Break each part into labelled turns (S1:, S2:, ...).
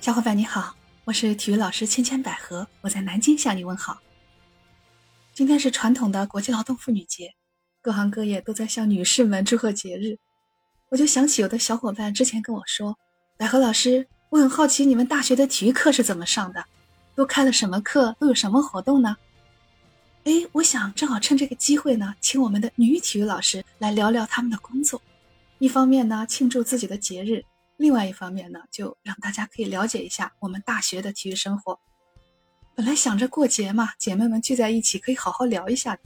S1: 小伙伴你好，我是体育老师千千百合，我在南京向你问好。今天是传统的国际劳动妇女节，各行各业都在向女士们祝贺节日。我就想起有的小伙伴之前跟我说：“百合老师，我很好奇你们大学的体育课是怎么上的，都开了什么课，都有什么活动呢？”哎，我想正好趁这个机会呢，请我们的女体育老师来聊聊他们的工作。一方面呢，庆祝自己的节日。另外一方面呢，就让大家可以了解一下我们大学的体育生活。本来想着过节嘛，姐妹们聚在一起可以好好聊一下，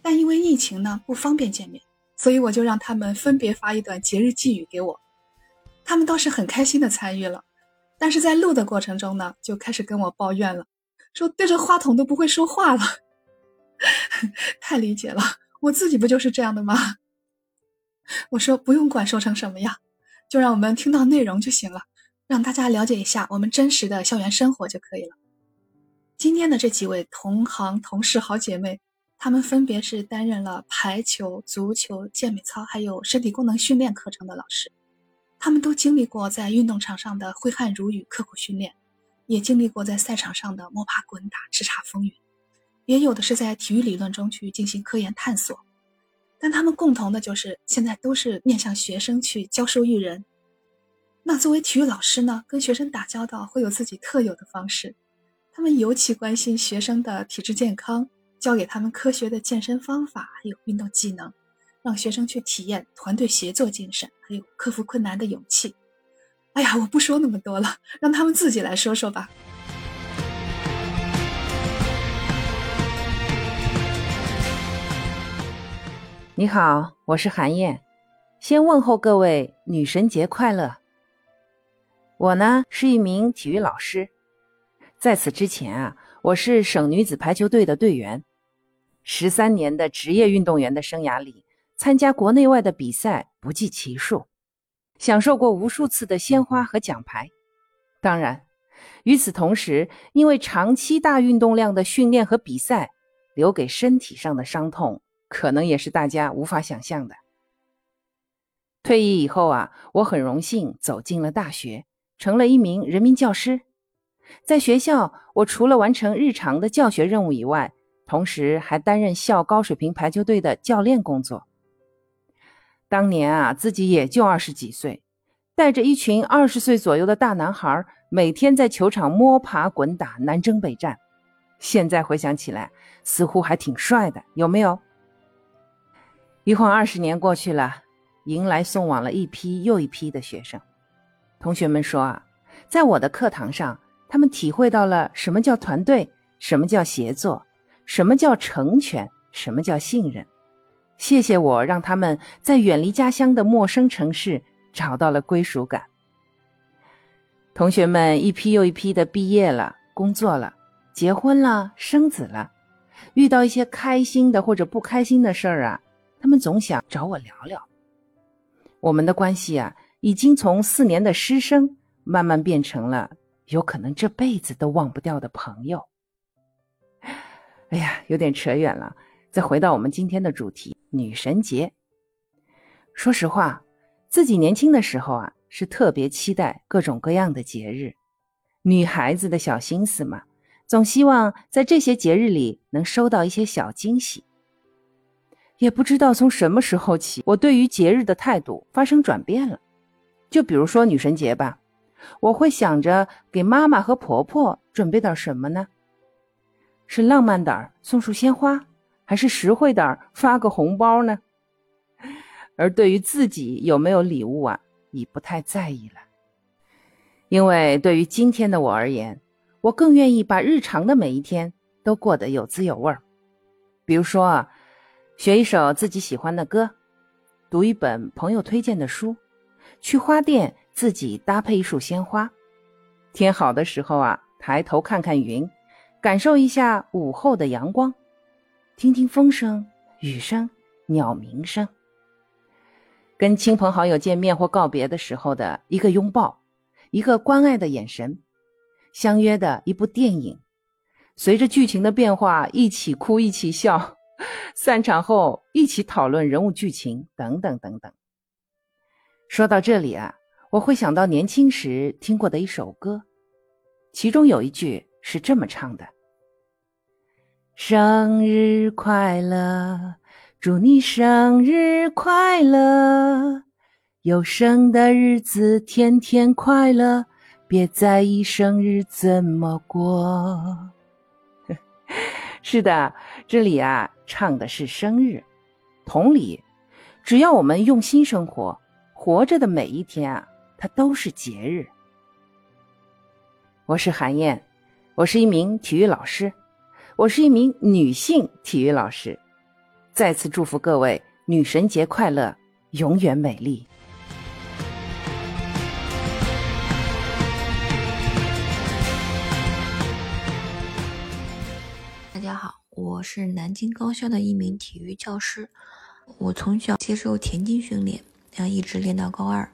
S1: 但因为疫情呢不方便见面，所以我就让他们分别发一段节日寄语给我。他们倒是很开心的参与了，但是在录的过程中呢，就开始跟我抱怨了，说对着话筒都不会说话了。太理解了，我自己不就是这样的吗？我说不用管说成什么样。就让我们听到内容就行了，让大家了解一下我们真实的校园生活就可以了。今天的这几位同行同事好姐妹，她们分别是担任了排球、足球、健美操还有身体功能训练课程的老师，她们都经历过在运动场上的挥汗如雨、刻苦训练，也经历过在赛场上的摸爬滚打、叱咤风云，也有的是在体育理论中去进行科研探索。但他们共同的就是现在都是面向学生去教书育人。那作为体育老师呢，跟学生打交道会有自己特有的方式。他们尤其关心学生的体质健康，教给他们科学的健身方法，还有运动技能，让学生去体验团队协作精神，还有克服困难的勇气。哎呀，我不说那么多了，让他们自己来说说吧。
S2: 你好，我是韩燕，先问候各位女神节快乐。我呢是一名体育老师，在此之前啊，我是省女子排球队的队员，十三年的职业运动员的生涯里，参加国内外的比赛不计其数，享受过无数次的鲜花和奖牌。当然，与此同时，因为长期大运动量的训练和比赛，留给身体上的伤痛。可能也是大家无法想象的。退役以后啊，我很荣幸走进了大学，成了一名人民教师。在学校，我除了完成日常的教学任务以外，同时还担任校高水平排球队的教练工作。当年啊，自己也就二十几岁，带着一群二十岁左右的大男孩，每天在球场摸爬滚打、南征北战。现在回想起来，似乎还挺帅的，有没有？一晃二十年过去了，迎来送往了一批又一批的学生。同学们说啊，在我的课堂上，他们体会到了什么叫团队，什么叫协作，什么叫成全，什么叫信任。谢谢我，让他们在远离家乡的陌生城市找到了归属感。同学们一批又一批的毕业了，工作了，结婚了，生子了，遇到一些开心的或者不开心的事儿啊。他们总想找我聊聊，我们的关系啊，已经从四年的师生慢慢变成了有可能这辈子都忘不掉的朋友。哎呀，有点扯远了，再回到我们今天的主题——女神节。说实话，自己年轻的时候啊，是特别期待各种各样的节日。女孩子的小心思嘛，总希望在这些节日里能收到一些小惊喜。也不知道从什么时候起，我对于节日的态度发生转变了。就比如说女神节吧，我会想着给妈妈和婆婆准备点什么呢？是浪漫点儿送束鲜花，还是实惠点儿发个红包呢？而对于自己有没有礼物啊，已不太在意了。因为对于今天的我而言，我更愿意把日常的每一天都过得有滋有味儿。比如说啊。学一首自己喜欢的歌，读一本朋友推荐的书，去花店自己搭配一束鲜花。天好的时候啊，抬头看看云，感受一下午后的阳光，听听风声、雨声、鸟鸣声。跟亲朋好友见面或告别的时候的一个拥抱，一个关爱的眼神，相约的一部电影，随着剧情的变化一起哭一起笑。散场后一起讨论人物剧情等等等等。说到这里啊，我会想到年轻时听过的一首歌，其中有一句是这么唱的：“生日快乐，祝你生日快乐，有生的日子天天快乐，别在意生日怎么过。” 是的，这里啊唱的是生日。同理，只要我们用心生活，活着的每一天啊，它都是节日。我是韩燕，我是一名体育老师，我是一名女性体育老师。再次祝福各位女神节快乐，永远美丽。
S3: 大家好，我是南京高校的一名体育教师。我从小接受田径训练，然后一直练到高二。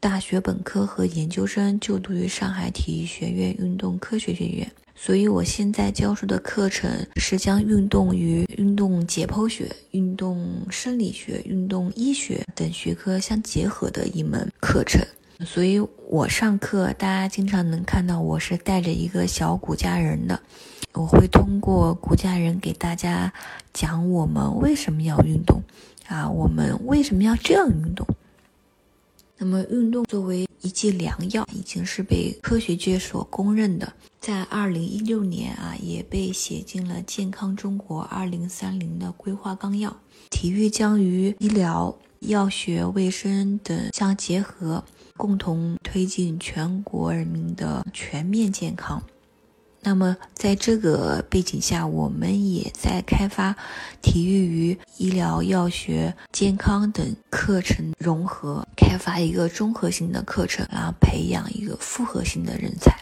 S3: 大学本科和研究生就读于上海体育学院运动科学学院，所以我现在教授的课程是将运动与运动解剖学、运动生理学、运动医学等学科相结合的一门课程。所以我上课，大家经常能看到我是带着一个小骨架人的，我会通过骨架人给大家讲我们为什么要运动，啊，我们为什么要这样运动。那么，运动作为一剂良药，已经是被科学界所公认的。在二零一六年啊，也被写进了《健康中国二零三零》的规划纲要。体育将与医疗、药学、卫生等相结合，共同推进全国人民的全面健康。那么，在这个背景下，我们也在开发体育与医疗、药学、健康等课程融合，开发一个综合性的课程，然后培养一个复合性的人才。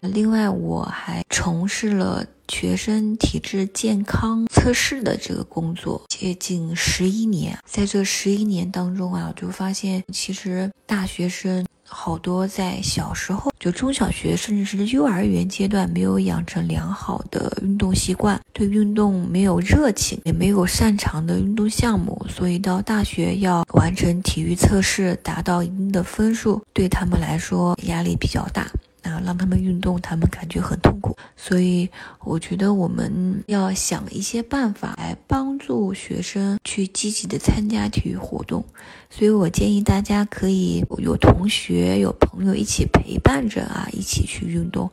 S3: 另外，我还从事了学生体质健康测试的这个工作，接近十一年。在这十一年当中啊，我就发现，其实大学生。好多在小时候，就中小学甚至是幼儿园阶段，没有养成良好的运动习惯，对运动没有热情，也没有擅长的运动项目，所以到大学要完成体育测试，达到一定的分数，对他们来说压力比较大。啊，让他们运动，他们感觉很痛苦，所以我觉得我们要想一些办法来帮助学生去积极的参加体育活动。所以我建议大家可以有同学、有朋友一起陪伴着啊，一起去运动，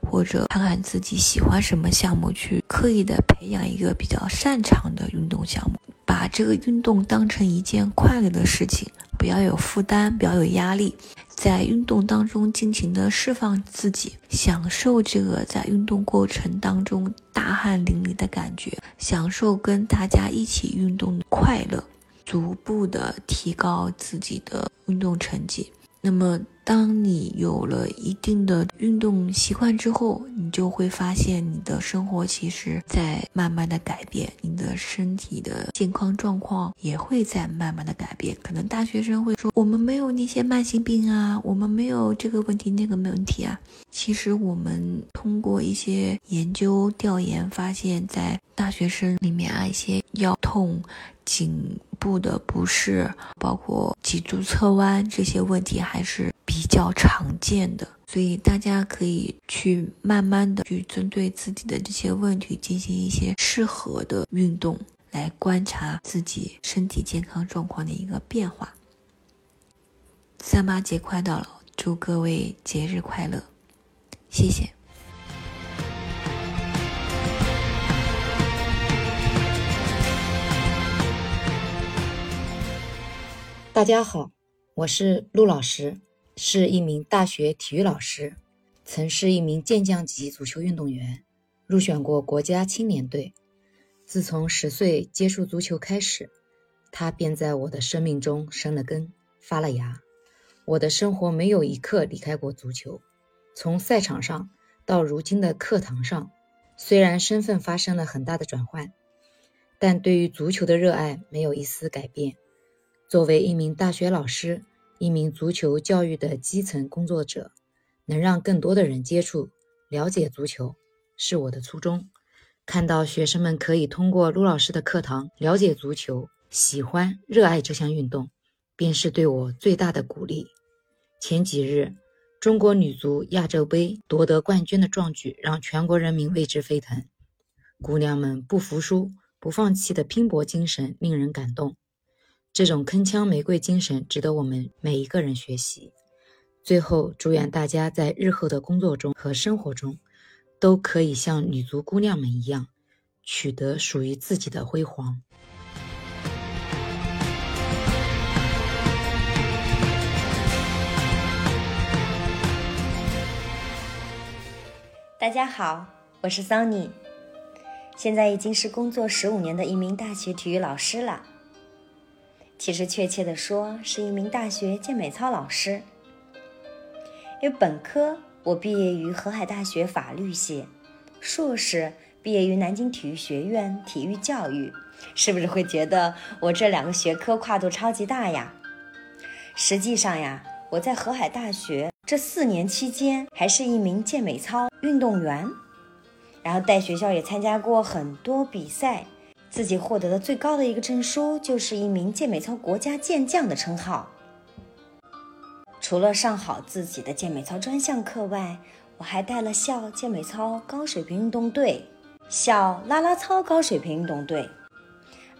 S3: 或者看看自己喜欢什么项目，去刻意的培养一个比较擅长的运动项目，把这个运动当成一件快乐的事情，不要有负担，不要有压力。在运动当中尽情的释放自己，享受这个在运动过程当中大汗淋漓的感觉，享受跟大家一起运动的快乐，逐步的提高自己的运动成绩。那么。当你有了一定的运动习惯之后，你就会发现你的生活其实在慢慢的改变，你的身体的健康状况也会在慢慢的改变。可能大学生会说，我们没有那些慢性病啊，我们没有这个问题那个问题啊。其实我们通过一些研究调研发现，在大学生里面啊，一些腰痛、颈部的不适，包括脊柱侧弯这些问题还是。比较常见的，所以大家可以去慢慢的去针对自己的这些问题进行一些适合的运动，来观察自己身体健康状况的一个变化。三八节快到了，祝各位节日快乐，谢谢。
S4: 大家好，我是陆老师。是一名大学体育老师，曾是一名健将级足球运动员，入选过国家青年队。自从十岁接触足球开始，他便在我的生命中生了根、发了芽。我的生活没有一刻离开过足球。从赛场上到如今的课堂上，虽然身份发生了很大的转换，但对于足球的热爱没有一丝改变。作为一名大学老师。一名足球教育的基层工作者，能让更多的人接触、了解足球，是我的初衷。看到学生们可以通过陆老师的课堂了解足球、喜欢、热爱这项运动，便是对我最大的鼓励。前几日，中国女足亚洲杯夺得冠军的壮举让全国人民为之沸腾。姑娘们不服输、不放弃的拼搏精神令人感动，这种铿锵玫瑰精神值得我们每一个人学习。最后，祝愿大家在日后的工作中和生活中，都可以像女足姑娘们一样，取得属于自己的辉煌。
S5: 大家好，我是桑尼，现在已经是工作十五年的一名大学体育老师了。其实确切的说，是一名大学健美操老师。因为本科我毕业于河海大学法律系，硕士毕业于南京体育学院体育教育，是不是会觉得我这两个学科跨度超级大呀？实际上呀，我在河海大学。这四年期间，还是一名健美操运动员，然后带学校也参加过很多比赛，自己获得的最高的一个证书就是一名健美操国家健将的称号。除了上好自己的健美操专项课外，我还带了校健美操高水平运动队、校啦啦操高水平运动队。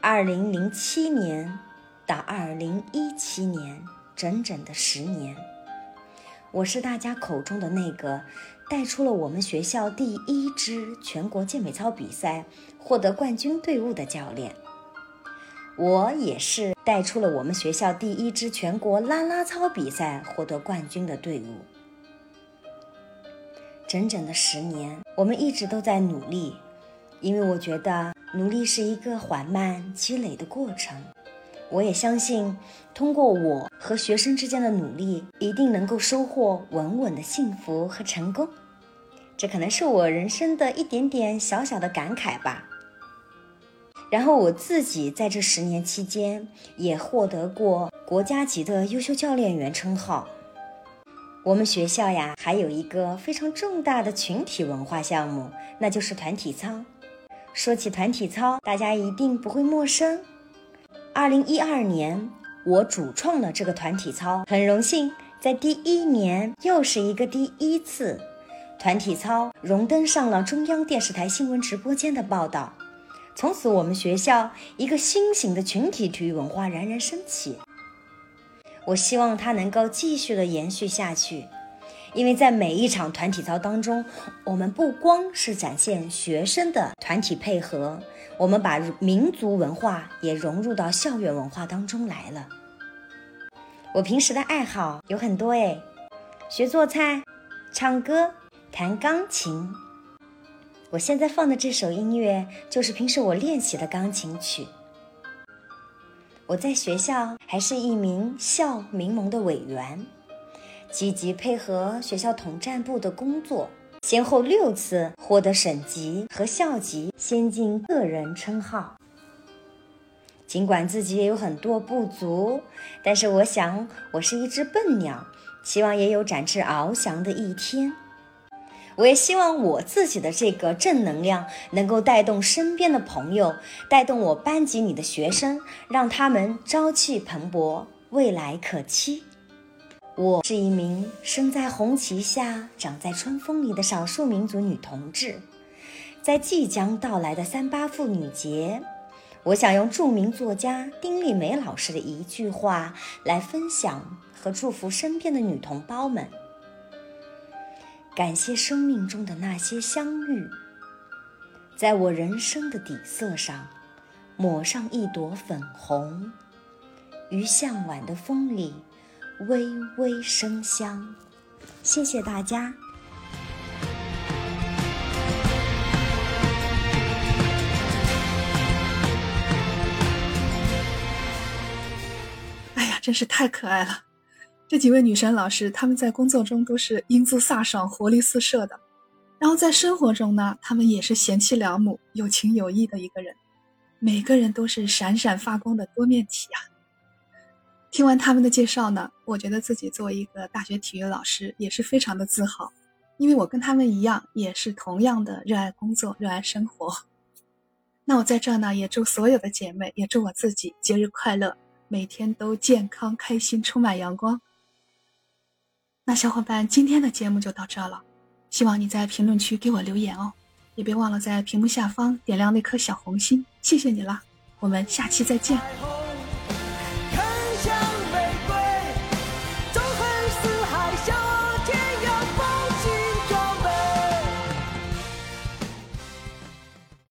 S5: 二零零七年到二零一七年，整整的十年。我是大家口中的那个带出了我们学校第一支全国健美操比赛获得冠军队伍的教练。我也是带出了我们学校第一支全国啦啦操比赛获得冠军的队伍。整整的十年，我们一直都在努力，因为我觉得努力是一个缓慢积累的过程。我也相信，通过我和学生之间的努力，一定能够收获稳稳的幸福和成功。这可能是我人生的一点点小小的感慨吧。然后我自己在这十年期间，也获得过国家级的优秀教练员称号。我们学校呀，还有一个非常重大的群体文化项目，那就是团体操。说起团体操，大家一定不会陌生。二零一二年，我主创了这个团体操，很荣幸在第一年又是一个第一次，团体操荣登上了中央电视台新闻直播间的报道。从此，我们学校一个新型的群体体育文化冉冉升起。我希望它能够继续的延续下去。因为在每一场团体操当中，我们不光是展现学生的团体配合，我们把民族文化也融入到校园文化当中来了。我平时的爱好有很多诶，学做菜、唱歌、弹钢琴。我现在放的这首音乐就是平时我练习的钢琴曲。我在学校还是一名校民盟的委员。积极配合学校统战部的工作，先后六次获得省级和校级先进个人称号。尽管自己也有很多不足，但是我想我是一只笨鸟，希望也有展翅翱翔的一天。我也希望我自己的这个正能量能够带动身边的朋友，带动我班级里的学生，让他们朝气蓬勃，未来可期。我是一名生在红旗下、长在春风里的少数民族女同志，在即将到来的三八妇女节，我想用著名作家丁立梅老师的一句话来分享和祝福身边的女同胞们：感谢生命中的那些相遇，在我人生的底色上抹上一朵粉红，于向晚的风里。微微生香，谢谢大家。
S1: 哎呀，真是太可爱了！这几位女神老师，她们在工作中都是英姿飒爽、活力四射的，然后在生活中呢，她们也是贤妻良母、有情有义的一个人，每个人都是闪闪发光的多面体呀。听完他们的介绍呢，我觉得自己作为一个大学体育老师也是非常的自豪，因为我跟他们一样，也是同样的热爱工作、热爱生活。那我在这呢，也祝所有的姐妹，也祝我自己节日快乐，每天都健康、开心、充满阳光。那小伙伴，今天的节目就到这了，希望你在评论区给我留言哦，也别忘了在屏幕下方点亮那颗小红心，谢谢你啦，我们下期再见。